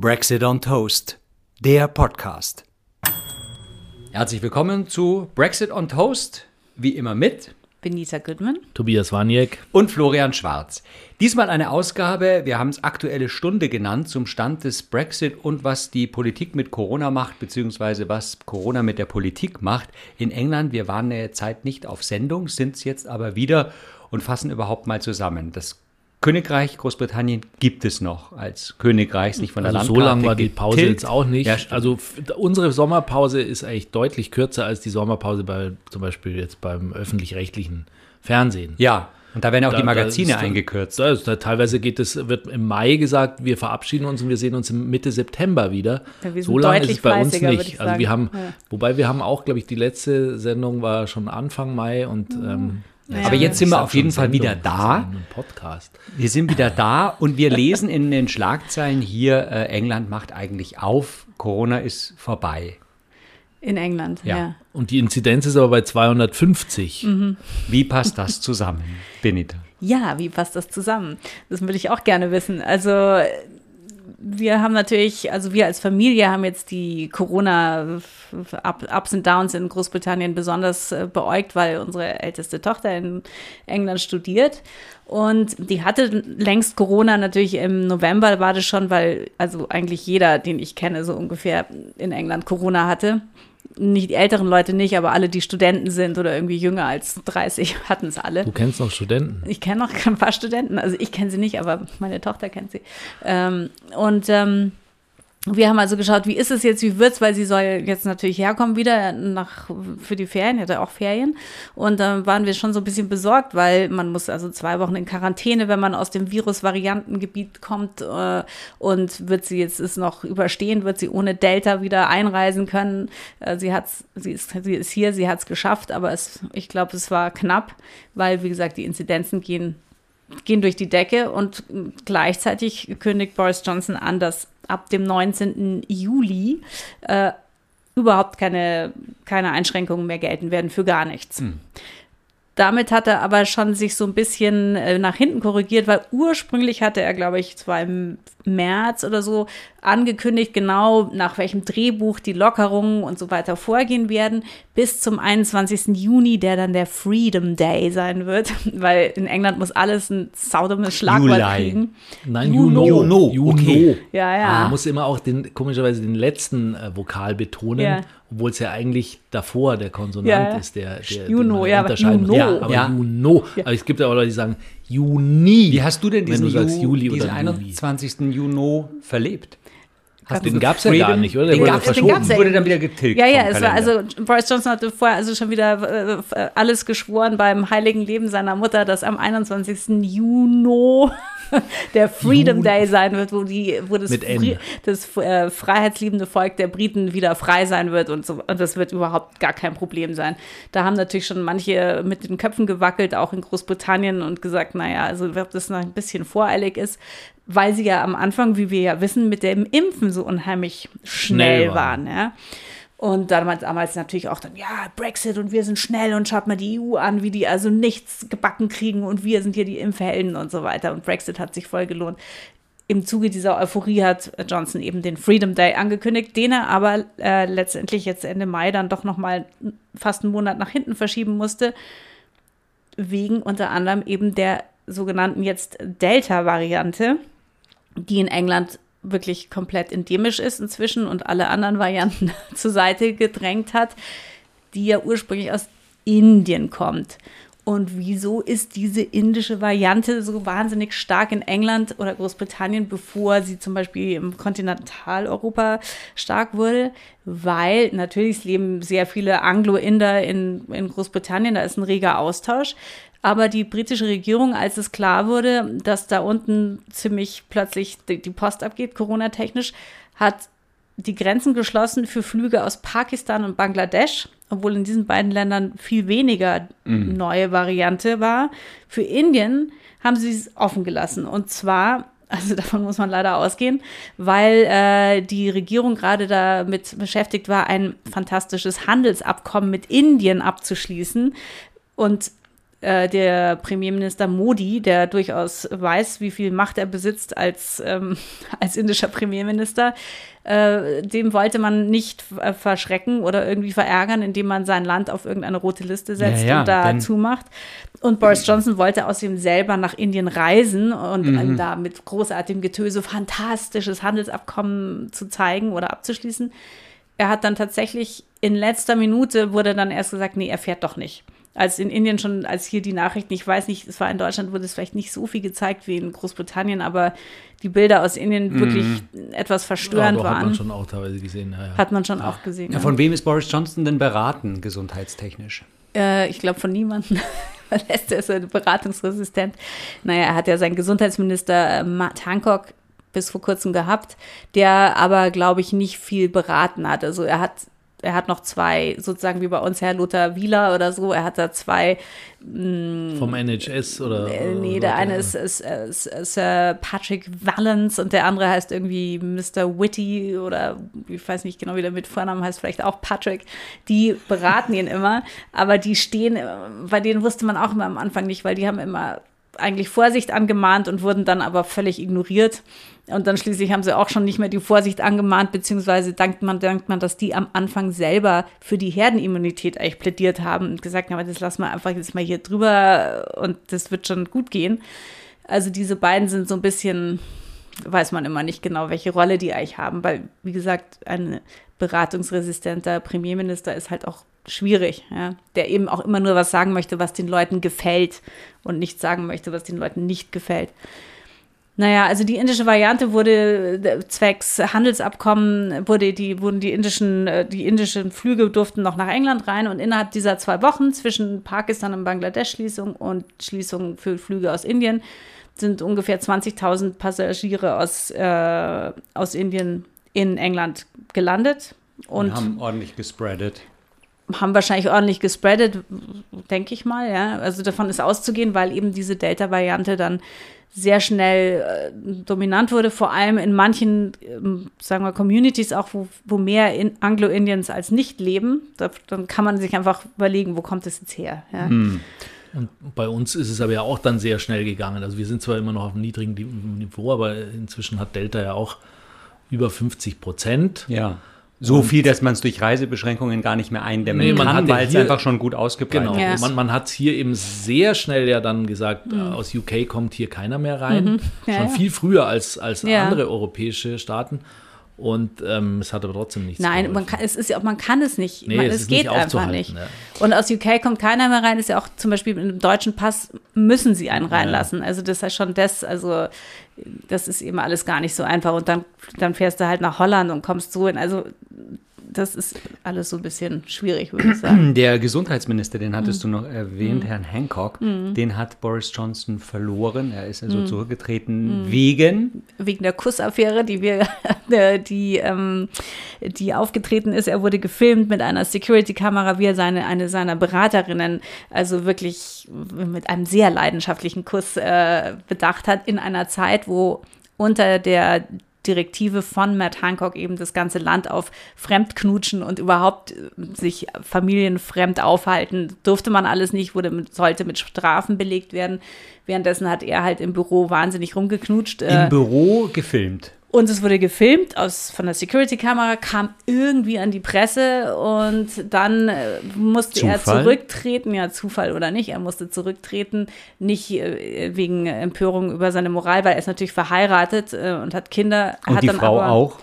Brexit on Toast, der Podcast. Herzlich willkommen zu Brexit on Toast, wie immer mit Benita Goodman, Tobias Waniek und Florian Schwarz. Diesmal eine Ausgabe, wir haben es aktuelle Stunde genannt, zum Stand des Brexit und was die Politik mit Corona macht, beziehungsweise was Corona mit der Politik macht. In England, wir waren eine Zeit nicht auf Sendung, sind es jetzt aber wieder und fassen überhaupt mal zusammen. Das Königreich Großbritannien gibt es noch als Königreich, nicht von der also Landkarte. So lang war die Pause getilgt. jetzt auch nicht. Ja, also unsere Sommerpause ist eigentlich deutlich kürzer als die Sommerpause bei zum Beispiel jetzt beim öffentlich-rechtlichen Fernsehen. ja, und da werden auch Da- die da Magazine ist- eingekürzt. Da ist, da teilweise geht es, wird im Mai gesagt, wir verabschieden uns und wir sehen uns im Mitte September wieder. Ja, wir sind so lange ist es bei uns nicht. ich Also wir haben, Ja. wobei wir haben auch, glaube ich, die letzte Sendung war schon Anfang Mai und ähm, Ja. Aber jetzt sind wir auf jeden Fall wieder Sendung, da. Wir sind wieder da und wir lesen in den Schlagzeilen hier, äh, England macht eigentlich auf, Corona ist vorbei. in England. Ja. Ja. Und die Inzidenz ist aber bei 250. Mhm. Wie passt das zusammen, Benita? Ja, wie passt das zusammen? Das würde ich auch gerne wissen. Also wir haben natürlich, also wir als Familie haben jetzt die Corona-Ups und Downs in Großbritannien besonders äh, beäugt, weil unsere älteste Tochter in England studiert. Und die hatte längst Corona natürlich im November war das schon, weil also eigentlich jeder, den ich kenne, so ungefähr in England Corona hatte. Nicht die älteren Leute nicht, aber alle, die Studenten sind oder irgendwie jünger als 30, hatten es alle. Du kennst noch Studenten. Ich kenne noch ein paar Studenten, also ich kenne sie nicht, aber meine Tochter kennt sie. Ähm, und ähm, wir haben also geschaut, wie ist es jetzt, wie wird's, weil sie soll jetzt natürlich herkommen wieder nach für die Ferien, hatte auch Ferien. Und dann waren wir schon so ein bisschen besorgt, weil man muss also zwei Wochen in Quarantäne, wenn man aus dem Virus-Variantengebiet kommt äh, und wird sie jetzt es noch überstehen, wird sie ohne Delta wieder einreisen können. Äh, sie hat's, sie ist, sie ist hier, sie hat's geschafft, aber es, ich glaube, es war knapp, weil wie gesagt die Inzidenzen gehen gehen durch die Decke und gleichzeitig kündigt Boris Johnson an, dass ab dem 19. Juli äh, überhaupt keine, keine Einschränkungen mehr gelten werden für gar nichts. Damit hat er aber schon sich so ein bisschen äh, nach hinten korrigiert, weil ursprünglich hatte er, glaube ich, zwar im März oder so angekündigt, genau nach welchem Drehbuch die Lockerungen und so weiter vorgehen werden, bis zum 21. Juni, der dann der Freedom Day sein wird, weil in England muss alles ein saudummes Schlagwort Juli. kriegen. Nein, Juno. Juno. Juno, okay. Ja, ja. Man muss immer auch den, komischerweise den letzten äh, Vokal betonen, Ja. obwohl es ja eigentlich davor der Konsonant Ja. ist, der, der Juno, den man ja, aber unterscheiden. Ja, aber Ja. Juno. Aber es gibt ja auch Leute, die sagen Juni. Wie hast du denn diesen, wenn du sagst Ju- Juli diesen oder Juli? 21. Juni verlebt? Hast Den du gab's ja gar nicht, oder? Der Den wurde gab's, den verschoben, gab's ja wurde dann wieder getilgt Ja, ja, es war also Boris Johnson hatte vorher also schon wieder äh, alles geschworen beim heiligen Leben seiner Mutter, dass am 21. Juni der Freedom. Day sein wird, wo die wo das, das äh, freiheitsliebende Volk der Briten wieder frei sein wird und so und das wird überhaupt gar kein Problem sein. Da haben natürlich schon manche mit den Köpfen gewackelt, auch in Großbritannien und gesagt, naja, also ob das noch ein bisschen voreilig ist, weil sie ja am Anfang, wie wir ja wissen, mit dem Impfen so unheimlich schnell, Schnell waren. Ja. Und damals, damals natürlich auch dann, ja, Brexit und wir sind schnell und schaut mal die EU an, wie die also nichts gebacken kriegen und wir sind hier die Impfhelden und so weiter. Und Brexit hat sich voll gelohnt. Im Zuge dieser Euphorie hat Johnson eben den Freedom Day angekündigt, den er aber äh, letztendlich jetzt Ende Mai dann doch noch mal fast einen Monat nach hinten verschieben musste, wegen unter anderem eben der sogenannten jetzt Delta-Variante, die in England wirklich komplett endemisch ist inzwischen und alle anderen Varianten zur Seite gedrängt hat, die ja ursprünglich aus Indien kommt. Und wieso ist diese indische Variante so wahnsinnig stark in England oder Großbritannien, bevor sie zum Beispiel im Kontinentaleuropa stark wurde? Weil natürlich leben sehr viele Anglo-Inder in, in Großbritannien, da ist ein reger Austausch. Aber die britische Regierung, als es klar wurde, dass da unten ziemlich plötzlich die, die Post abgeht, Corona-technisch, hat die Grenzen geschlossen für Flüge aus Pakistan und Bangladesch, obwohl in diesen beiden Ländern viel weniger neue Variante war. Für Indien haben sie es offen gelassen. Und zwar, also davon muss man leider ausgehen, weil äh, die Regierung gerade damit beschäftigt war, ein fantastisches Handelsabkommen mit Indien abzuschließen. Und äh, der Premierminister Modi, der durchaus weiß, wie viel Macht er besitzt als, ähm, als indischer Premierminister, äh, dem wollte man nicht äh, verschrecken oder irgendwie verärgern, indem man sein Land auf irgendeine rote Liste setzt Ja, ja, und da zumacht. Und Boris Johnson wollte außerdem selber nach Indien reisen und Mhm. da mit großartigem Getöse fantastisches Handelsabkommen zu zeigen oder abzuschließen. Er hat dann tatsächlich in letzter Minute wurde dann erst gesagt, nee, er fährt doch nicht. Als in Indien schon, als hier die Nachrichten, ich weiß nicht, es war in Deutschland, wurde es vielleicht nicht so viel gezeigt wie in Großbritannien, aber die Bilder aus Indien wirklich etwas Ja, verstörend aber hat man waren. schon auch teilweise gesehen. Ja, ja. Hat man schon auch gesehen. Ja, ja. von wem ist Boris Johnson denn beraten, gesundheitstechnisch? Äh, ich glaube von niemandem. Weil er ist so beratungsresistent. Naja, er hat ja seinen Gesundheitsminister äh, Matt Hancock bis vor kurzem gehabt, der aber, glaube ich, nicht viel beraten hat. Also er hat, er hat noch zwei, sozusagen wie bei uns Herr Lothar Wieler oder so, er hat da zwei Vom NHS oder. äh, nee, der eine ist, ist, ist, ist äh, Patrick Valance und der andere heißt irgendwie Mr. Witty oder ich weiß nicht genau, wie der mit Vornamen heißt, vielleicht auch Patrick. Die beraten ihn immer, aber die stehen, bei denen wusste man auch immer am Anfang nicht, weil die haben immer eigentlich Vorsicht angemahnt und wurden dann aber völlig ignoriert. Und dann schließlich haben sie auch schon nicht mehr die Vorsicht angemahnt, beziehungsweise dankt man, dankt man, dass die am Anfang selber für die Herdenimmunität eigentlich plädiert haben und gesagt haben, das lassen wir einfach jetzt mal hier drüber und das wird schon gut gehen. Also diese beiden sind so ein bisschen, weiß man immer nicht genau, welche Rolle die eigentlich haben, weil, wie gesagt, ein beratungsresistenter Premierminister ist halt auch schwierig, ja? der eben auch immer nur was sagen möchte, was den Leuten gefällt und nicht sagen möchte, was den Leuten nicht gefällt. Naja, also die indische Variante wurde äh, zwecks Handelsabkommen, wurde die, wurden die indischen, äh, die indischen Flüge durften noch nach England rein und innerhalb dieser zwei Wochen zwischen Pakistan und Bangladesch Schließung und Schließung für Flüge aus Indien sind ungefähr 20.000 Passagiere aus, äh, aus Indien in England gelandet und Und haben ordentlich gespreadet. haben wahrscheinlich ordentlich gespreadet, denke ich mal, ja. Also davon ist auszugehen, weil eben diese Delta-Variante dann sehr schnell äh, dominant wurde, vor allem in manchen, ähm, sagen wir, Communities auch, wo, wo mehr in Anglo-Indians als nicht leben. Da, dann kann man sich einfach überlegen, wo kommt das jetzt her? Ja? Und bei uns ist es aber ja auch dann sehr schnell gegangen. Also wir sind zwar immer noch auf einem niedrigen Niveau, aber inzwischen hat Delta ja auch über 50 Prozent. Ja. So viel, dass man es durch Reisebeschränkungen gar nicht mehr eindämmen Nee, man kann, weil es einfach schon gut ausgebreitet Genau. Ist. Man, man hat hier eben sehr schnell ja dann gesagt, äh, aus UK kommt hier keiner mehr rein. Ja, Schon ja. viel früher als, als Ja. andere europäische Staaten. Und ähm, es hat aber trotzdem nichts Nein, man kann, es ist ja, man kann es nicht. Nee, man, es es geht nicht einfach nicht. ja. Und aus UK kommt keiner mehr rein, ist ja auch zum Beispiel mit einem deutschen Pass müssen sie einen reinlassen. Also das ist schon das, also das ist eben alles gar nicht so einfach. Und dann, dann fährst du halt nach Holland und kommst so in. Also das ist alles so ein bisschen schwierig, würde ich sagen. Der Gesundheitsminister, den hattest Mhm. du noch erwähnt, Herrn Hancock, den hat Boris Johnson verloren. Er ist Mhm. also zurückgetreten wegen Wegen der Kussaffäre, die wir, die, ähm, die aufgetreten ist. Er wurde gefilmt mit einer Security-Kamera, wie er seine, eine seiner Beraterinnen, also wirklich mit einem sehr leidenschaftlichen Kuss äh, bedacht hat, in einer Zeit, wo unter der Direktive von Matt Hancock eben das ganze Land auf Fremdknutschen und überhaupt äh, sich familienfremd aufhalten, durfte man alles nicht, wurde mit, sollte mit Strafen belegt werden. Währenddessen hat er halt im Büro wahnsinnig rumgeknutscht. im Äh, Büro gefilmt. Und es wurde gefilmt aus, von der Security-Kamera, kam irgendwie an die Presse und dann äh, musste er Zufall? zurücktreten, ja, Zufall oder nicht, er musste zurücktreten, nicht äh, wegen Empörung über seine Moral, weil er ist natürlich verheiratet äh, und hat Kinder. Und hat die dann Frau aber, auch,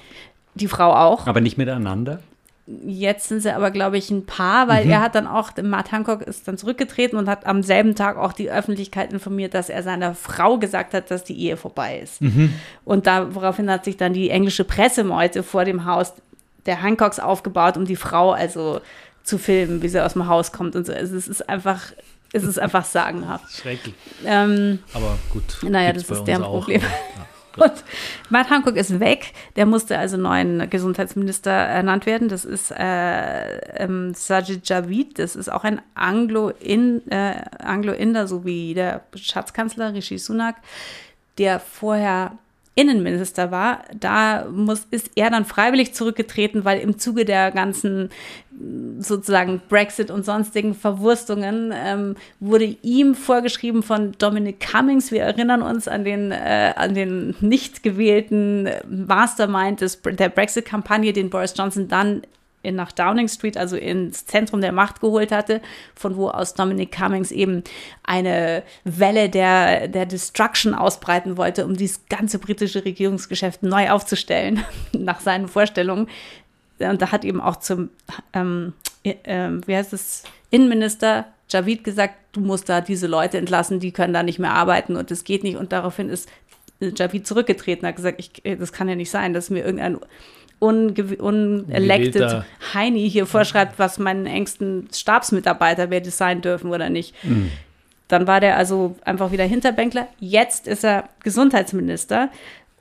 Die Frau auch. aber nicht miteinander. Jetzt sind sie aber, glaube ich, ein Paar, Mhm. weil er hat dann auch, Matt Hancock ist dann zurückgetreten und hat am selben Tag auch die Öffentlichkeit informiert, dass er seiner Frau gesagt hat, dass die Ehe vorbei ist. Mhm. Und daraufhin hat sich dann die englische Pressemeute vor dem Haus der Hancocks aufgebaut, um die Frau also zu filmen, wie sie aus dem Haus kommt und so. Also es ist einfach, es ist einfach sagenhaft. Schrecklich. Ähm, Aber gut. Naja, das ist deren auch, Problem. aber, ja. Und Matt Hancock ist weg. Der musste also neuen Gesundheitsminister ernannt werden. Das ist äh, ähm, Sajid Javid. Das ist auch ein Anglo-In- äh, Anglo-Inder, so wie der Schatzkanzler Rishi Sunak, der vorher Innenminister war, da muss, ist er dann freiwillig zurückgetreten, weil im Zuge der ganzen sozusagen Brexit und sonstigen Verwurstungen ähm, wurde ihm vorgeschrieben von Dominic Cummings. Wir erinnern uns an den, äh, an den nicht gewählten Mastermind des, der Brexit-Kampagne, den Boris Johnson dann in, nach Downing Street, also ins Zentrum der Macht geholt hatte, von wo aus Dominic Cummings eben eine Welle der, der Destruction ausbreiten wollte, um dieses ganze britische Regierungsgeschäft neu aufzustellen, nach seinen Vorstellungen. Und da hat eben auch zum, ähm, äh, wie heißt es, Innenminister Javid gesagt, du musst da diese Leute entlassen, die können da nicht mehr arbeiten und das geht nicht. Und daraufhin ist Javid zurückgetreten, hat gesagt, ich, das kann ja nicht sein, dass mir irgendein unelected Heini hier vorschreibt, was meinen engsten Stabsmitarbeiter, wer sein dürfen oder nicht. Mhm. Dann war der also einfach wieder Hinterbänkler. Jetzt ist er Gesundheitsminister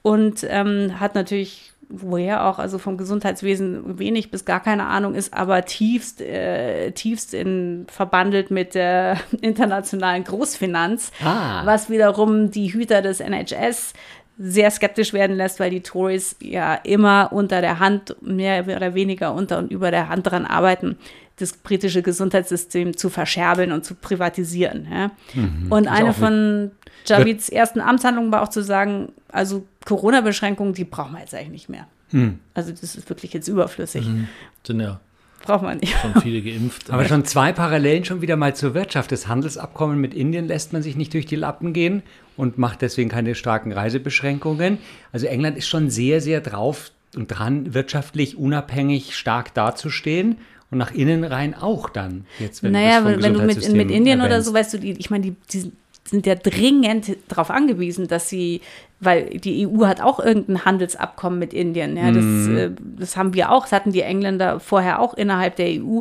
und ähm, hat natürlich woher auch, also vom Gesundheitswesen wenig bis gar keine Ahnung ist, aber tiefst, äh, tiefst in, verbandelt mit der internationalen Großfinanz, ah. was wiederum die Hüter des NHS sehr skeptisch werden lässt, weil die Tories ja immer unter der Hand, mehr oder weniger unter und über der Hand daran arbeiten, das britische Gesundheitssystem zu verscherbeln und zu privatisieren. Ja. Mhm, und eine von Javids ersten Amtshandlungen war auch zu sagen, also Corona-Beschränkungen, die brauchen wir jetzt eigentlich nicht mehr. Mhm. Also das ist wirklich jetzt überflüssig. Mhm. Sind ja braucht man nicht. Schon viele geimpft. Aber schon zwei Parallelen schon wieder mal zur Wirtschaft. Das Handelsabkommen mit Indien lässt man sich nicht durch die Lappen gehen und macht deswegen keine starken Reisebeschränkungen. Also England ist schon sehr, sehr drauf und dran, wirtschaftlich unabhängig stark dazustehen. Und nach innen rein auch dann. Jetzt, wenn naja, du wenn du mit, mit Indien erwähnst. oder so, weißt du, die, ich meine, die, die sind ja dringend darauf angewiesen, dass sie, weil die EU hat auch irgendein Handelsabkommen mit Indien. Ja, das, mm. das haben wir auch, das hatten die Engländer vorher auch innerhalb der EU.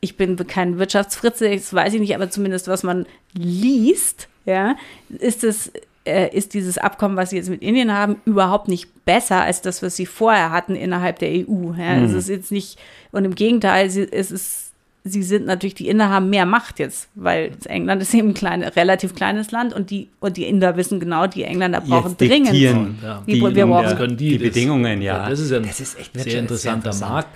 Ich bin kein Wirtschaftsfritze, das weiß ich nicht, aber zumindest was man liest, ja, ist es äh, ist dieses Abkommen, was sie jetzt mit Indien haben, überhaupt nicht besser als das, was sie vorher hatten innerhalb der EU. Ja, mhm. Es ist jetzt nicht, und im Gegenteil, es ist, sie sind natürlich, die Inder haben mehr Macht jetzt, weil England ist eben ein kleine, relativ kleines Land und die, und die Inder wissen genau, die Engländer brauchen dringend. Ja. Die, die, wir brauchen die, die Bedingungen, ja. Das ist ein das ist echt sehr interessanter sehr Markt.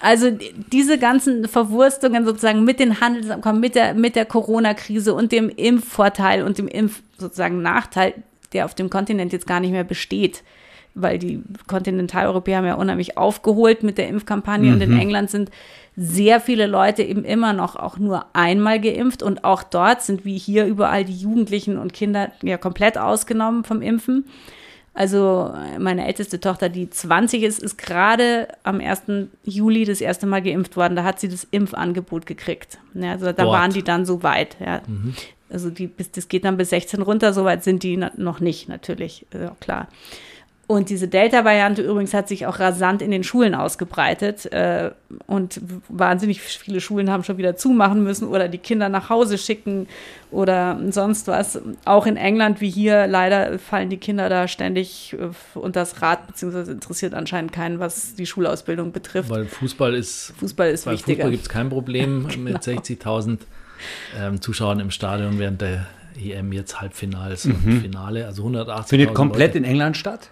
Also diese ganzen Verwurstungen sozusagen mit den Handelsabkommen, mit der, mit der Corona-Krise und dem Impfvorteil und dem Impf sozusagen Nachteil, der auf dem Kontinent jetzt gar nicht mehr besteht, weil die Kontinentaleuropäer haben ja unheimlich aufgeholt mit der Impfkampagne mhm. und in mhm. England sind sehr viele Leute eben immer noch auch nur einmal geimpft und auch dort sind wie hier überall die Jugendlichen und Kinder ja komplett ausgenommen vom Impfen. Also meine älteste Tochter, die 20 ist, ist gerade am 1. Juli das erste Mal geimpft worden. Da hat sie das Impfangebot gekriegt. Ja, also da Dort. waren die dann so weit. Ja. Mhm. Also die, das geht dann bis 16 runter, so weit sind die noch nicht, natürlich, ja, klar. Und diese Delta-Variante übrigens hat sich auch rasant in den Schulen ausgebreitet. Äh, und wahnsinnig viele Schulen haben schon wieder zumachen müssen oder die Kinder nach Hause schicken oder sonst was. Auch in England wie hier, leider fallen die Kinder da ständig äh, unter das Rad, beziehungsweise interessiert anscheinend keinen, was die Schulausbildung betrifft. Weil Fußball ist, Fußball ist bei wichtiger. Fußball gibt es kein Problem genau. mit 60.000 ähm, Zuschauern im Stadion während der EM jetzt Halbfinals mhm. und Finale, also 180. Findet komplett Leute. in England statt?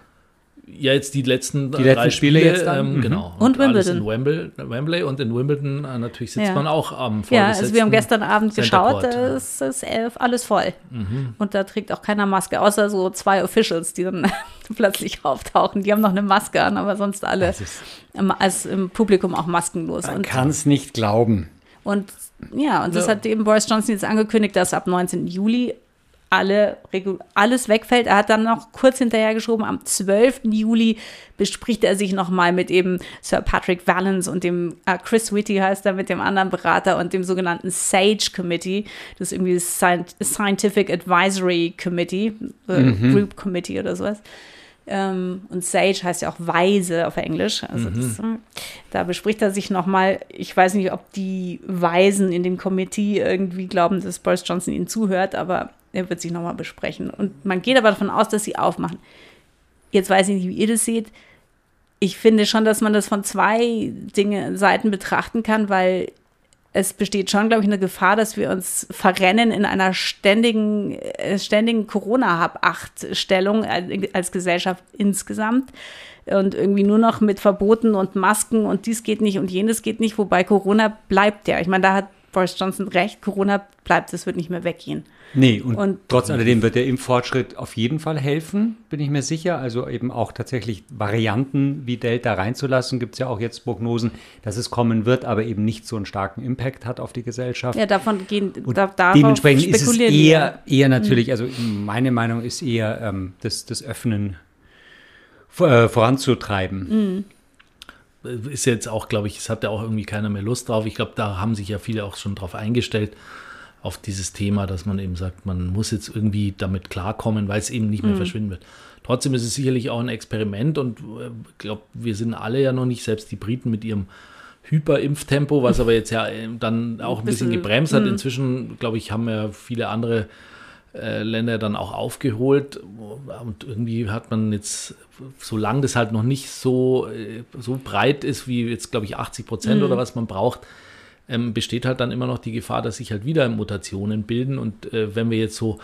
Ja, jetzt die letzten, die letzten Spiele, Spiele, jetzt dann? Ähm, mhm. Genau. Und, und Wimbledon. in Wembley, Wembley, und in Wimbledon äh, natürlich sitzt ja. man auch am Ja, also wir haben gestern Abend geschaut, da ist, ist elf, alles voll. Mhm. Und da trägt auch keiner Maske, außer so zwei Officials, die dann plötzlich auftauchen. Die haben noch eine Maske an, aber sonst alle im, als im Publikum auch maskenlos. Man kann es nicht glauben. Und ja, und das ja. hat eben Boris Johnson jetzt angekündigt, dass ab 19. Juli alle, alles wegfällt. Er hat dann noch kurz hinterher geschoben, am 12. Juli bespricht er sich nochmal mit eben Sir Patrick Valens und dem äh, Chris Whitty heißt er, mit dem anderen Berater und dem sogenannten SAGE Committee, das ist irgendwie das Scientific Advisory Committee, äh, mhm. Group Committee oder sowas. Ähm, und Sage heißt ja auch Weise auf Englisch. Also mhm. das, äh, da bespricht er sich nochmal. Ich weiß nicht, ob die Weisen in dem Komitee irgendwie glauben, dass Boris Johnson ihnen zuhört, aber er wird sich nochmal besprechen. Und man geht aber davon aus, dass sie aufmachen. Jetzt weiß ich nicht, wie ihr das seht. Ich finde schon, dass man das von zwei Dinge, Seiten betrachten kann, weil es besteht schon, glaube ich, eine Gefahr, dass wir uns verrennen in einer ständigen, äh, ständigen Corona-Hab-Acht-Stellung als Gesellschaft insgesamt und irgendwie nur noch mit Verboten und Masken und dies geht nicht und jenes geht nicht, wobei Corona bleibt ja. Ich meine, da hat Boris Johnson recht, Corona bleibt, es wird nicht mehr weggehen. Nee, und, und, trotz alledem wird der Impffortschritt auf jeden Fall helfen, bin ich mir sicher. Also eben auch tatsächlich Varianten wie Delta reinzulassen, gibt es ja auch jetzt Prognosen, dass es kommen wird, aber eben nicht so einen starken Impact hat auf die Gesellschaft. Ja, davon gehen, und da, dementsprechend ist es eher, eher natürlich, also meine Meinung ist eher ähm, das, das Öffnen äh, voranzutreiben. Mhm ist jetzt auch, glaube ich, es hat ja auch irgendwie keiner mehr Lust drauf. Ich glaube, da haben sich ja viele auch schon drauf eingestellt, auf dieses Thema, dass man eben sagt, man muss jetzt irgendwie damit klarkommen, weil es eben nicht mehr mhm. verschwinden wird. Trotzdem ist es sicherlich auch ein Experiment und ich äh, glaube, wir sind alle ja noch nicht, selbst die Briten mit ihrem Hyperimpftempo, was aber jetzt ja äh, dann auch ein bisschen, bisschen gebremst hat. Mhm. Inzwischen, glaube ich, haben ja viele andere äh, Länder dann auch aufgeholt. Und irgendwie hat man jetzt, solange das halt noch nicht so, äh, so breit ist, wie jetzt, glaube ich, 80 Prozent mhm. oder was man braucht, ähm, besteht halt dann immer noch die Gefahr, dass sich halt wieder Mutationen bilden. Und äh, wenn wir jetzt so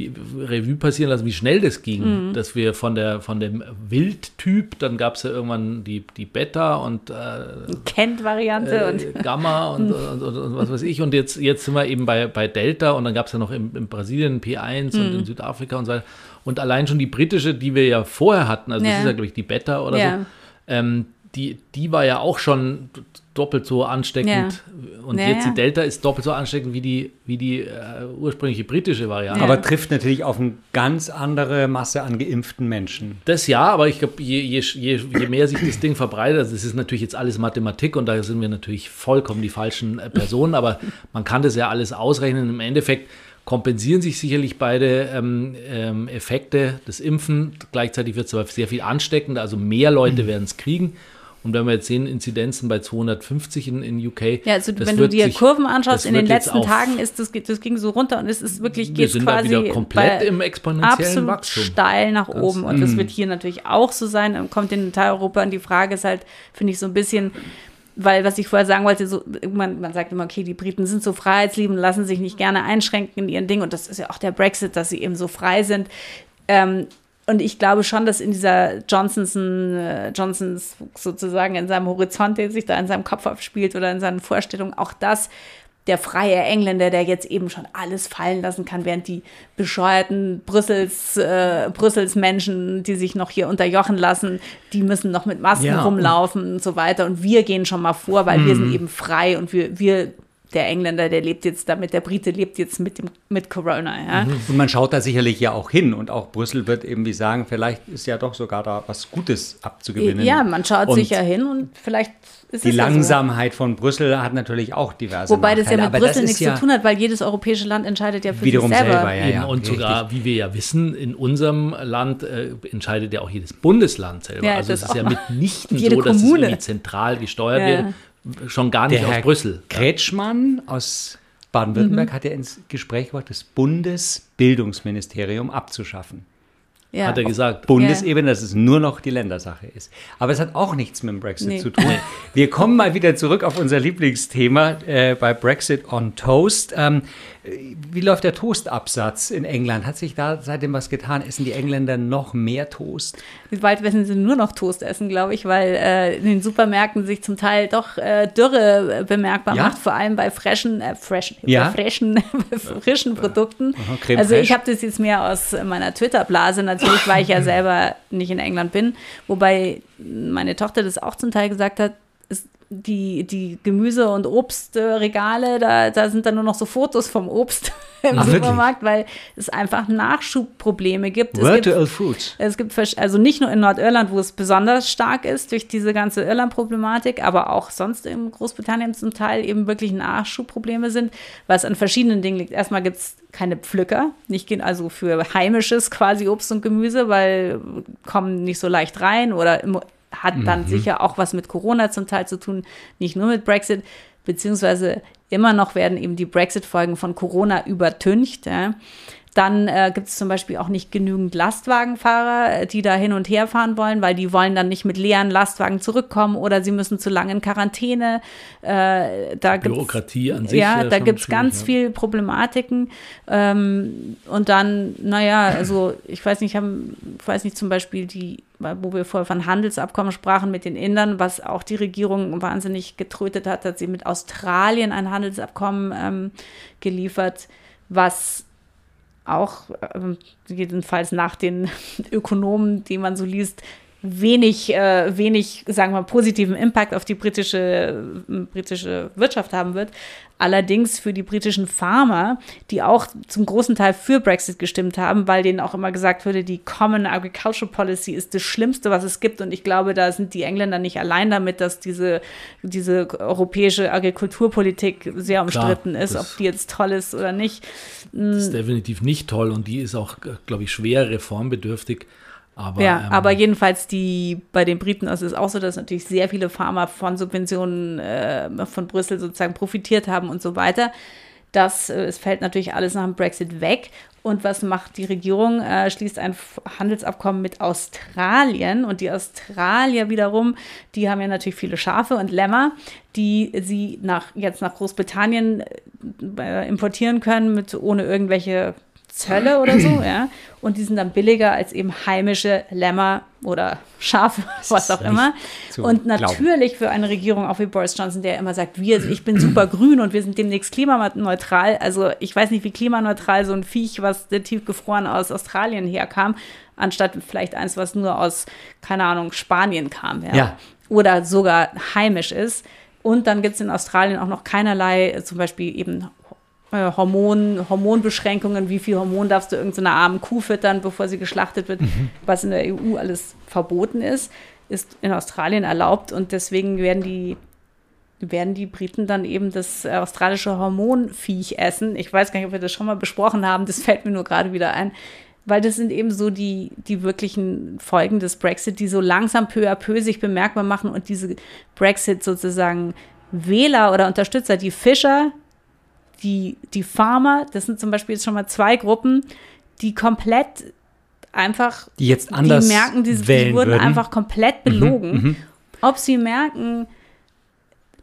Revue passieren lassen, wie schnell das ging, mhm. dass wir von der von dem Wildtyp, dann gab es ja irgendwann die, die Beta und äh, Kent-Variante äh, und Gamma und, und, und, und, was weiß ich. Und jetzt, jetzt sind wir eben bei, bei Delta und dann gab es ja noch in, in Brasilien P1 mhm. und in Südafrika und so weiter. Und allein schon die britische, die wir ja vorher hatten, also ja. das ist ja, glaube ich, die Beta oder ja. so, ähm, die, die war ja auch schon doppelt so ansteckend. Ja. Und ja, jetzt die Delta ist doppelt so ansteckend wie die, wie die äh, ursprüngliche britische Variante. Aber trifft natürlich auf eine ganz andere Masse an geimpften Menschen. Das ja, aber ich glaube, je, je, je, je, mehr sich das Ding verbreitet, also das ist natürlich jetzt alles Mathematik und da sind wir natürlich vollkommen die falschen äh, Personen, aber man kann das ja alles ausrechnen. Im Endeffekt kompensieren sich sicherlich beide ähm, ähm, Effekte des Impfen. Gleichzeitig wird es aber sehr viel ansteckender, also mehr Leute mhm. werden es kriegen. Und wenn wir jetzt sehen, Inzidenzen bei 250 in, in UK. Ja, also wenn du dir sich, Kurven anschaust, in den letzten Tagen ist das, das ging so runter und es ist wirklich geht quasi da wieder komplett im exponentiellen absolut Wachstum. steil nach das, oben. Und das mm. wird hier natürlich auch so sein. Kommt in Europa und die Frage ist halt, finde ich, so ein bisschen, weil was ich vorher sagen wollte, so, man, man sagt immer, okay, die Briten sind so freiheitsliebend, lassen sich nicht gerne einschränken in ihren Dingen. Und das ist ja auch der Brexit, dass sie eben so frei sind. Ähm, und ich glaube schon, dass in dieser Johnsonson, äh, Johnsons sozusagen in seinem Horizont, der sich da in seinem Kopf abspielt oder in seinen Vorstellungen, auch das der freie Engländer, der jetzt eben schon alles fallen lassen kann, während die bescheuerten Brüssels, äh, Brüssels Menschen, die sich noch hier unterjochen lassen, die müssen noch mit Masken ja, rumlaufen und so weiter. Und wir gehen schon mal vor, weil wir sind mhm. eben frei und wir, wir der Engländer, der lebt jetzt damit, der Brite lebt jetzt mit, dem, mit Corona. Ja. Mhm. Und man schaut da sicherlich ja auch hin und auch Brüssel wird irgendwie sagen, vielleicht ist ja doch sogar da was Gutes abzugewinnen. Ja, man schaut und sicher hin und vielleicht ist die es Langsamkeit ja so. von Brüssel hat natürlich auch diverse Wobei das ja mit Brüssel nichts ja zu tun hat, weil jedes europäische Land entscheidet ja für wiederum sich selber. selber ja, ja, und richtig. sogar, wie wir ja wissen, in unserem Land äh, entscheidet ja auch jedes Bundesland selber. Ja, also es ist ja mitnichten so, dass Kommune. es irgendwie zentral gesteuert wird schon gar nicht der aus Herr Brüssel. Kretschmann aus Baden-Württemberg mhm. hat ja ins Gespräch gebracht, das Bundesbildungsministerium abzuschaffen. Ja. Hat er gesagt. Bundesebene, dass es nur noch die Ländersache ist. Aber es hat auch nichts mit dem Brexit nee. zu tun. Wir kommen mal wieder zurück auf unser Lieblingsthema äh, bei Brexit on Toast. Ähm, wie läuft der Toastabsatz in England? Hat sich da seitdem was getan? Essen die Engländer noch mehr Toast? Bald werden sie nur noch Toast essen, glaube ich, weil äh, in den Supermärkten sich zum Teil doch äh, Dürre bemerkbar ja? macht, vor allem bei freshen, äh, freshen, ja? frischen, frischen Produkten. Aha, also ich habe das jetzt mehr aus meiner Twitter-Blase natürlich, weil ich ja selber nicht in England bin, wobei meine Tochter das auch zum Teil gesagt hat, die, die Gemüse- und Obstregale, da, da sind dann nur noch so Fotos vom Obst im Ach, Supermarkt, wirklich? weil es einfach Nachschubprobleme gibt. Virtual Fruits. Es gibt also nicht nur in Nordirland, wo es besonders stark ist durch diese ganze Irland-Problematik, aber auch sonst in Großbritannien zum Teil eben wirklich Nachschubprobleme sind, was an verschiedenen Dingen liegt. Erstmal gibt es keine Pflücker, nicht also für heimisches quasi Obst und Gemüse, weil kommen nicht so leicht rein oder im hat dann mhm. sicher auch was mit Corona zum Teil zu tun, nicht nur mit Brexit, beziehungsweise immer noch werden eben die Brexit-Folgen von Corona übertüncht. Ja. Dann äh, gibt es zum Beispiel auch nicht genügend Lastwagenfahrer, äh, die da hin und her fahren wollen, weil die wollen dann nicht mit leeren Lastwagen zurückkommen oder sie müssen zu lange in Quarantäne. Äh, da Bürokratie an sich. Ja, da gibt es ganz ja. viel Problematiken. Ähm, und dann, naja, also ich weiß nicht, haben, ich weiß nicht zum Beispiel die wo wir vorher von Handelsabkommen sprachen mit den Indern, was auch die Regierung wahnsinnig getrötet hat, hat sie mit Australien ein Handelsabkommen ähm, geliefert, was auch äh, jedenfalls nach den Ökonomen, die man so liest, wenig, äh, wenig, sagen wir mal, positiven Impact auf die britische, äh, britische Wirtschaft haben wird. Allerdings für die britischen Farmer, die auch zum großen Teil für Brexit gestimmt haben, weil denen auch immer gesagt wurde, die Common Agricultural Policy ist das Schlimmste, was es gibt. Und ich glaube, da sind die Engländer nicht allein damit, dass diese, diese europäische Agrikulturpolitik sehr umstritten Klar, ist, ob die jetzt toll ist oder nicht. Das ist definitiv nicht toll und die ist auch, glaube ich, schwer reformbedürftig. Aber, ja, ähm, aber jedenfalls die bei den Briten ist es auch so, dass natürlich sehr viele Farmer von Subventionen äh, von Brüssel sozusagen profitiert haben und so weiter. Das äh, es fällt natürlich alles nach dem Brexit weg. Und was macht die Regierung? Äh, schließt ein Handelsabkommen mit Australien. Und die Australier wiederum, die haben ja natürlich viele Schafe und Lämmer, die sie nach, jetzt nach Großbritannien äh, importieren können, mit, ohne irgendwelche Zölle oder so, ja. Und die sind dann billiger als eben heimische Lämmer oder Schafe, was auch immer. Und natürlich für eine Regierung auch wie Boris Johnson, der immer sagt, wir, ich bin super grün und wir sind demnächst klimaneutral. Also ich weiß nicht, wie klimaneutral so ein Viech, was tiefgefroren aus Australien herkam, anstatt vielleicht eins, was nur aus, keine Ahnung, Spanien kam. Ja. ja. Oder sogar heimisch ist. Und dann gibt es in Australien auch noch keinerlei, zum Beispiel eben äh, Hormon, Hormonbeschränkungen, wie viel Hormon darfst du irgendeiner so armen Kuh füttern, bevor sie geschlachtet wird, mhm. was in der EU alles verboten ist, ist in Australien erlaubt und deswegen werden die werden die Briten dann eben das australische Hormonviech essen. Ich weiß gar nicht, ob wir das schon mal besprochen haben, das fällt mir nur gerade wieder ein, weil das sind eben so die, die wirklichen Folgen des Brexit, die so langsam peu à peu sich bemerkbar machen und diese Brexit sozusagen Wähler oder Unterstützer, die Fischer, die, die Farmer, das sind zum Beispiel jetzt schon mal zwei Gruppen, die komplett einfach, die jetzt anders die merken, die, die wurden würden. einfach komplett mhm, belogen. Mhm, Ob sie merken,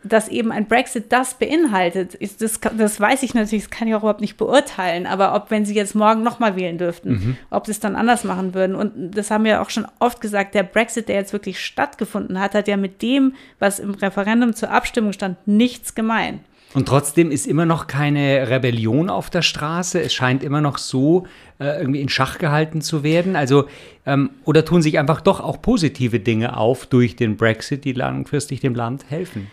dass eben ein Brexit das beinhaltet, ist das, das weiß ich natürlich, das kann ich auch überhaupt nicht beurteilen, aber ob, wenn sie jetzt morgen nochmal wählen dürften, mhm. ob sie es dann anders machen würden. Und das haben wir auch schon oft gesagt, der Brexit, der jetzt wirklich stattgefunden hat, hat ja mit dem, was im Referendum zur Abstimmung stand, nichts gemein. Und trotzdem ist immer noch keine Rebellion auf der Straße. Es scheint immer noch so äh, irgendwie in Schach gehalten zu werden. Also, ähm, oder tun sich einfach doch auch positive Dinge auf durch den Brexit, die langfristig dem Land helfen?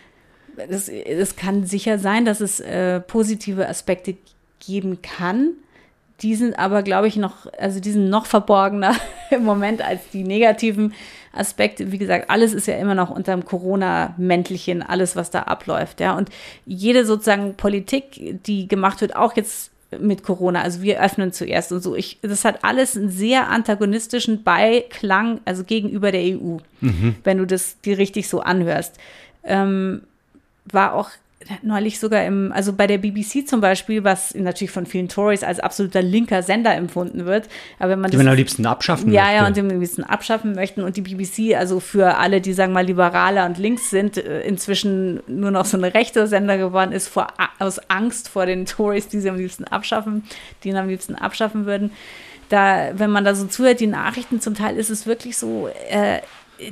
Das, das kann sicher sein, dass es äh, positive Aspekte geben kann. Die sind aber, glaube ich, noch, also die sind noch verborgener im Moment als die negativen Aspekte. Wie gesagt, alles ist ja immer noch unter dem Corona-Mäntelchen, alles, was da abläuft, ja. Und jede sozusagen Politik, die gemacht wird, auch jetzt mit Corona, also wir öffnen zuerst und so. Ich, das hat alles einen sehr antagonistischen Beiklang, also gegenüber der EU, mhm. wenn du das dir richtig so anhörst. Ähm, war auch neulich sogar im, also bei der BBC zum Beispiel, was natürlich von vielen Tories als absoluter linker Sender empfunden wird. Aber wenn man die man am liebsten abschaffen ja, möchte. Ja, ja, und am liebsten abschaffen möchten. Und die BBC, also für alle, die sagen mal liberaler und links sind, äh, inzwischen nur noch so eine rechte Sender geworden ist, vor, aus Angst vor den Tories, die sie am liebsten abschaffen, die ihn am liebsten abschaffen würden. Da, wenn man da so zuhört, die Nachrichten zum Teil ist es wirklich so, äh,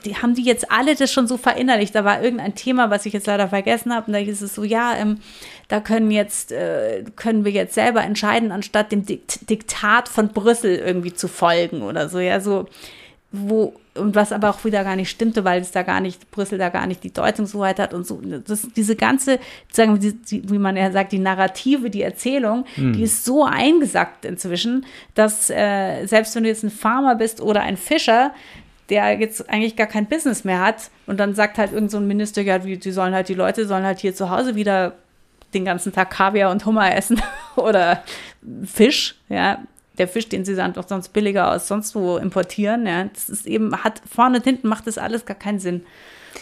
die haben die jetzt alle das schon so verinnerlicht. Da war irgendein Thema, was ich jetzt leider vergessen habe, und da hieß es so, ja, ähm, da können jetzt, äh, können wir jetzt selber entscheiden, anstatt dem Dikt Diktat von Brüssel irgendwie zu folgen oder so, ja, so, wo, und was aber auch wieder gar nicht stimmte, weil es da gar nicht, Brüssel da gar nicht die Deutungshoheit hat und so. Das, diese ganze, sagen wir, wie man ja sagt, die Narrative, die Erzählung, mhm. die ist so eingesackt inzwischen, dass äh, selbst wenn du jetzt ein Farmer bist oder ein Fischer, der jetzt eigentlich gar kein Business mehr hat und dann sagt halt irgend so ein Minister, ja, die sollen halt, die Leute sollen halt hier zu Hause wieder den ganzen Tag Kaviar und Hummer essen oder Fisch, ja, der Fisch, den sie dann doch sonst billiger aus sonst wo importieren. Ja, das ist eben, hat vorne und hinten macht das alles gar keinen Sinn.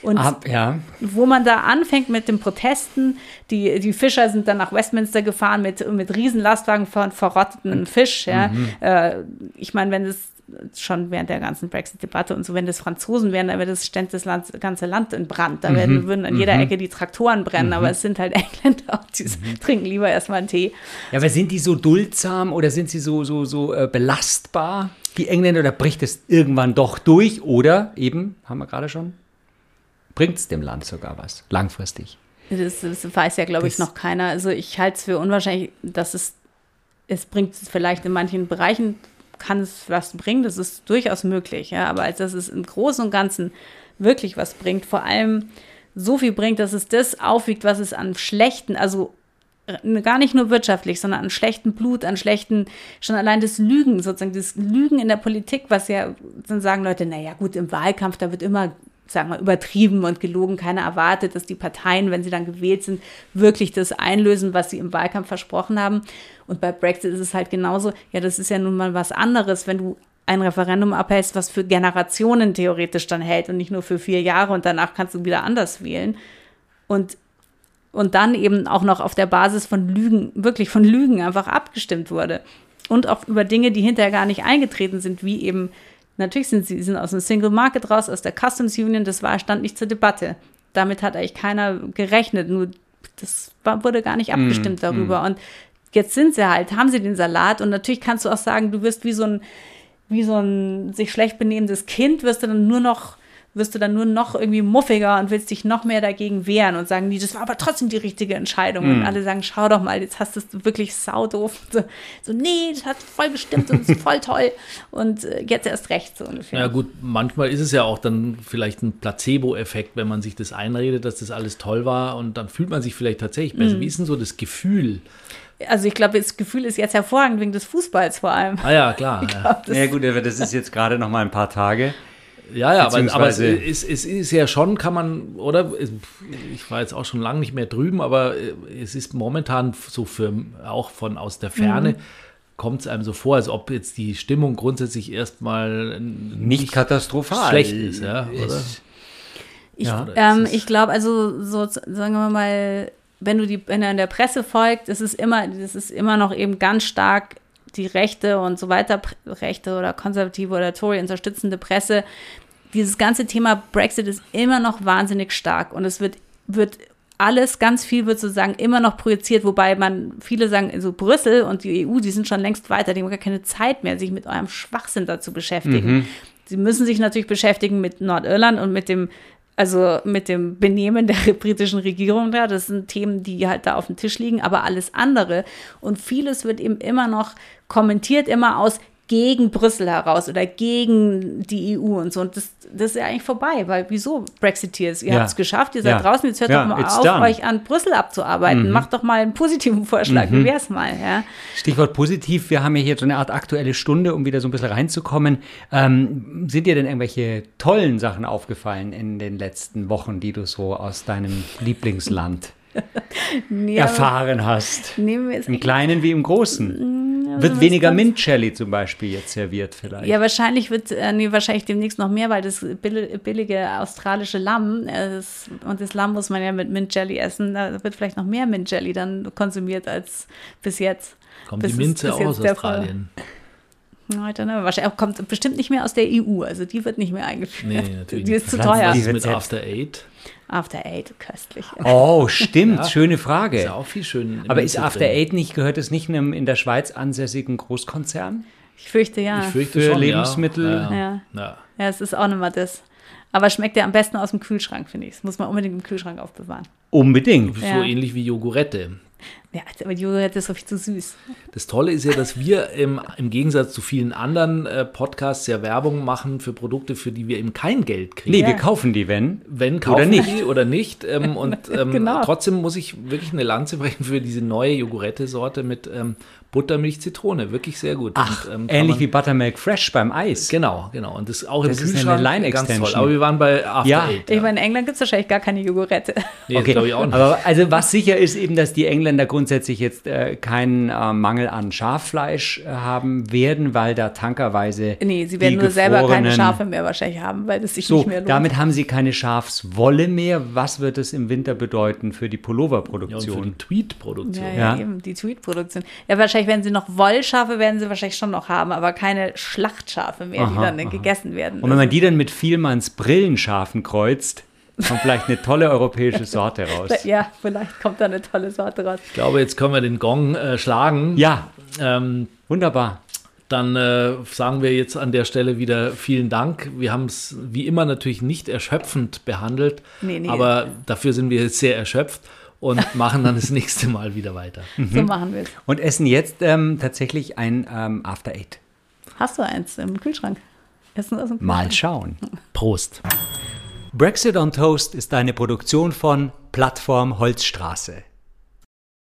Und Ah, ja. wo man da anfängt mit den Protesten, die, die Fischer sind dann nach Westminster gefahren mit, mit Riesenlastwagen von verrotteten Fisch. Ja. Äh, ich meine, wenn das schon während der ganzen Brexit-Debatte und so, wenn das Franzosen wären, dann wäre das stände das Land, ganze Land in Brand. Da werden, würden an jeder Ecke die Traktoren brennen, aber es sind halt Engländer, die trinken lieber erstmal einen Tee. Ja, aber sind die so duldsam oder sind sie so, so, so äh, belastbar, die Engländer, oder bricht es irgendwann doch durch? Oder eben, haben wir gerade schon, bringt es dem Land sogar was, langfristig? Das, das weiß ja, glaube ich, noch keiner. Also ich halte es für unwahrscheinlich, dass es, es bringt es vielleicht in manchen Bereichen, kann es was bringen, das ist durchaus möglich, ja, aber als dass es im Großen und Ganzen wirklich was bringt, vor allem so viel bringt, dass es das aufwiegt, was es an schlechten, also äh, gar nicht nur wirtschaftlich, sondern an schlechten Blut, an schlechten, schon allein das Lügen, sozusagen das Lügen in der Politik, was ja, dann sagen Leute, naja gut, im Wahlkampf, da wird immer, sagen wir, übertrieben und gelogen. Keiner erwartet, dass die Parteien, wenn sie dann gewählt sind, wirklich das einlösen, was sie im Wahlkampf versprochen haben. Und bei Brexit ist es halt genauso, ja, das ist ja nun mal was anderes, wenn du ein Referendum abhältst, was für Generationen theoretisch dann hält und nicht nur für vier Jahre und danach kannst du wieder anders wählen. Und und dann eben auch noch auf der Basis von Lügen, wirklich von Lügen einfach abgestimmt wurde. Und auch über Dinge, die hinterher gar nicht eingetreten sind, wie eben, natürlich sind sie sind aus dem Single Market raus, aus der Customs Union, das war, stand nicht zur Debatte. Damit hat eigentlich keiner gerechnet, nur das war, wurde gar nicht abgestimmt darüber. Und jetzt sind sie halt, haben sie den Salat und natürlich kannst du auch sagen, du wirst wie so ein, wie so ein sich schlecht benehmendes Kind, wirst du dann nur noch wirst du dann nur noch irgendwie muffiger und willst dich noch mehr dagegen wehren und sagen, nee, das war aber trotzdem die richtige Entscheidung. Und alle sagen, schau doch mal, jetzt hast du es wirklich saudoof. So, so, nee, das hat voll gestimmt und ist voll toll. Und äh, jetzt erst recht, so ungefähr. Ja gut, manchmal ist es ja auch dann vielleicht ein Placebo-Effekt, wenn man sich das einredet, dass das alles toll war und dann fühlt man sich vielleicht tatsächlich besser. Wie ist denn so das Gefühl? Also ich glaube, das Gefühl ist jetzt hervorragend wegen des Fußballs vor allem. Ah ja, klar. Ja, Das- Ja gut, aber das ist jetzt gerade noch mal ein paar Tage. Ja, ja aber, aber es, ist, es ist ja schon, kann man, oder? Ich war jetzt auch schon lange nicht mehr drüben, aber äh, es ist momentan so für, auch von aus der Ferne, kommt es einem so vor, als ob jetzt die Stimmung grundsätzlich erstmal Nicht katastrophal. schlecht ist, ja, oder? Es- Ich, Ja. ähm, Es ich glaube, also so sagen wir mal, wenn du die, wenn er in der Presse folgt, es ist immer, das ist immer noch eben ganz stark die rechte und so weiter, rechte oder konservative oder Tory unterstützende Presse. Dieses ganze Thema Brexit ist immer noch wahnsinnig stark und es wird, wird alles, ganz viel wird sozusagen immer noch projiziert, wobei man, viele sagen, also Brüssel und die EU, die sind schon längst weiter, die haben gar keine Zeit mehr, sich mit eurem Schwachsinn dazu beschäftigen. Sie müssen sich natürlich beschäftigen mit Nordirland und mit dem, also mit dem Benehmen der britischen Regierung da. Das sind Themen, die halt da auf dem Tisch liegen, aber alles andere. Und vieles wird eben immer noch kommentiert, immer aus gegen Brüssel heraus oder gegen die EU und so. Und das, das ist ja eigentlich vorbei, weil wieso Brexiteers? Ihr Ja. habt es geschafft, ihr seid Ja. draußen, jetzt hört Ja, doch mal auf, done. euch an Brüssel abzuarbeiten. Macht doch mal einen positiven Vorschlag, wie wär's mal, ja? Stichwort positiv, wir haben ja hier so eine Art aktuelle Stunde, um wieder so ein bisschen reinzukommen. Ähm, sind dir denn irgendwelche tollen Sachen aufgefallen in den letzten Wochen, die du so aus deinem Lieblingsland Nee, erfahren hast? Nehmen wir es Im Kleinen wie im Großen. Wird weniger Mint Jelly zum Beispiel jetzt serviert vielleicht. Ja, wahrscheinlich wird, äh, nee, wahrscheinlich demnächst noch mehr, weil das billi- billige australische Lamm, äh, das, und das Lamm muss man ja mit Mint Jelly essen, da wird vielleicht noch mehr Mint Jelly dann konsumiert als bis jetzt. Kommt Das die Minze ist jetzt aus. Australien? Heute, ne? Wahrscheinlich kommt bestimmt nicht mehr aus der EU, also die wird nicht mehr eingeführt. Nee, natürlich die ist nicht. zu teuer. Was Die ist mit After Eight? After Eight, köstlich. Oh, stimmt, Ja. schöne Ist Frage. ja auch viel schön. Aber ist After drin. Eight nicht, gehört es nicht einem in der Schweiz ansässigen Großkonzern? Ich fürchte ja. Ich fürchte Für schon, Lebensmittel. Ja, ja. Ja. ja. es ist auch nicht mal das. Aber schmeckt ja am besten aus dem Kühlschrank, finde ich. Das muss man unbedingt im Kühlschrank aufbewahren. Unbedingt. So Ja. ähnlich wie Jogurette. Ja, aber die Joghurt ist so viel zu süß. Das Tolle ist ja, dass wir im, im Gegensatz zu vielen anderen äh, Podcasts ja Werbung machen für Produkte, für die wir eben kein Geld kriegen. Nee, Ja. wir kaufen die, wenn. Wenn kaufen Oder nicht. die oder nicht. Ähm, und ähm, Genau. trotzdem muss ich wirklich eine Lanze brechen für diese neue Jogurette-Sorte mit ähm, Buttermilch Zitrone, wirklich sehr gut. Ach, Und, ähm, ähnlich man- wie Buttermilk Fresh beim Eis. Genau, genau. Und das auch Das im ist eine Kühlschrank Line-Extension. ganz toll. Aber wir waren bei After Ja. Eight. Ich meine, in England gibt es wahrscheinlich gar keine Jogurette. Nee, das glaube ich auch nicht. Aber also was sicher ist eben, dass die Engländer grundsätzlich jetzt äh, keinen äh, Mangel an Schaffleisch äh, haben werden, weil da tankerweise Nee, sie die werden nur selber keine Schafe mehr wahrscheinlich haben, weil das sich So, nicht mehr lohnt. damit haben sie keine Schafswolle mehr. Was wird es im Winter bedeuten für die ja, und für Pulloverproduktion? die Tweet-Produktion. ja, Ja. ja, eben, die Tweet-Produktion. Ja, wahrscheinlich werden sie noch Wollschafe, werden sie wahrscheinlich schon noch haben, aber keine Schlachtschafe mehr, die Aha, dann gegessen werden. Und wenn man die dann mit Vielmanns Brillenschafen kreuzt, kommt vielleicht eine tolle europäische Sorte raus. ja, vielleicht kommt da eine tolle Sorte raus. Ich glaube, jetzt können wir den Gong äh, schlagen. Ja, Ähm, wunderbar. dann äh, sagen wir jetzt an der Stelle wieder vielen Dank. Wir haben es wie immer natürlich nicht erschöpfend behandelt, Nee, nee. aber dafür sind wir jetzt sehr erschöpft und machen dann das nächste Mal wieder weiter. So machen wir es. Und essen jetzt ähm, tatsächlich ein ähm, After Eight. Hast du eins im Kühlschrank? Essen aus dem Kühlschrank? Mal schauen. Prost. Brexit on Toast ist eine Produktion von Plattform Holzstraße.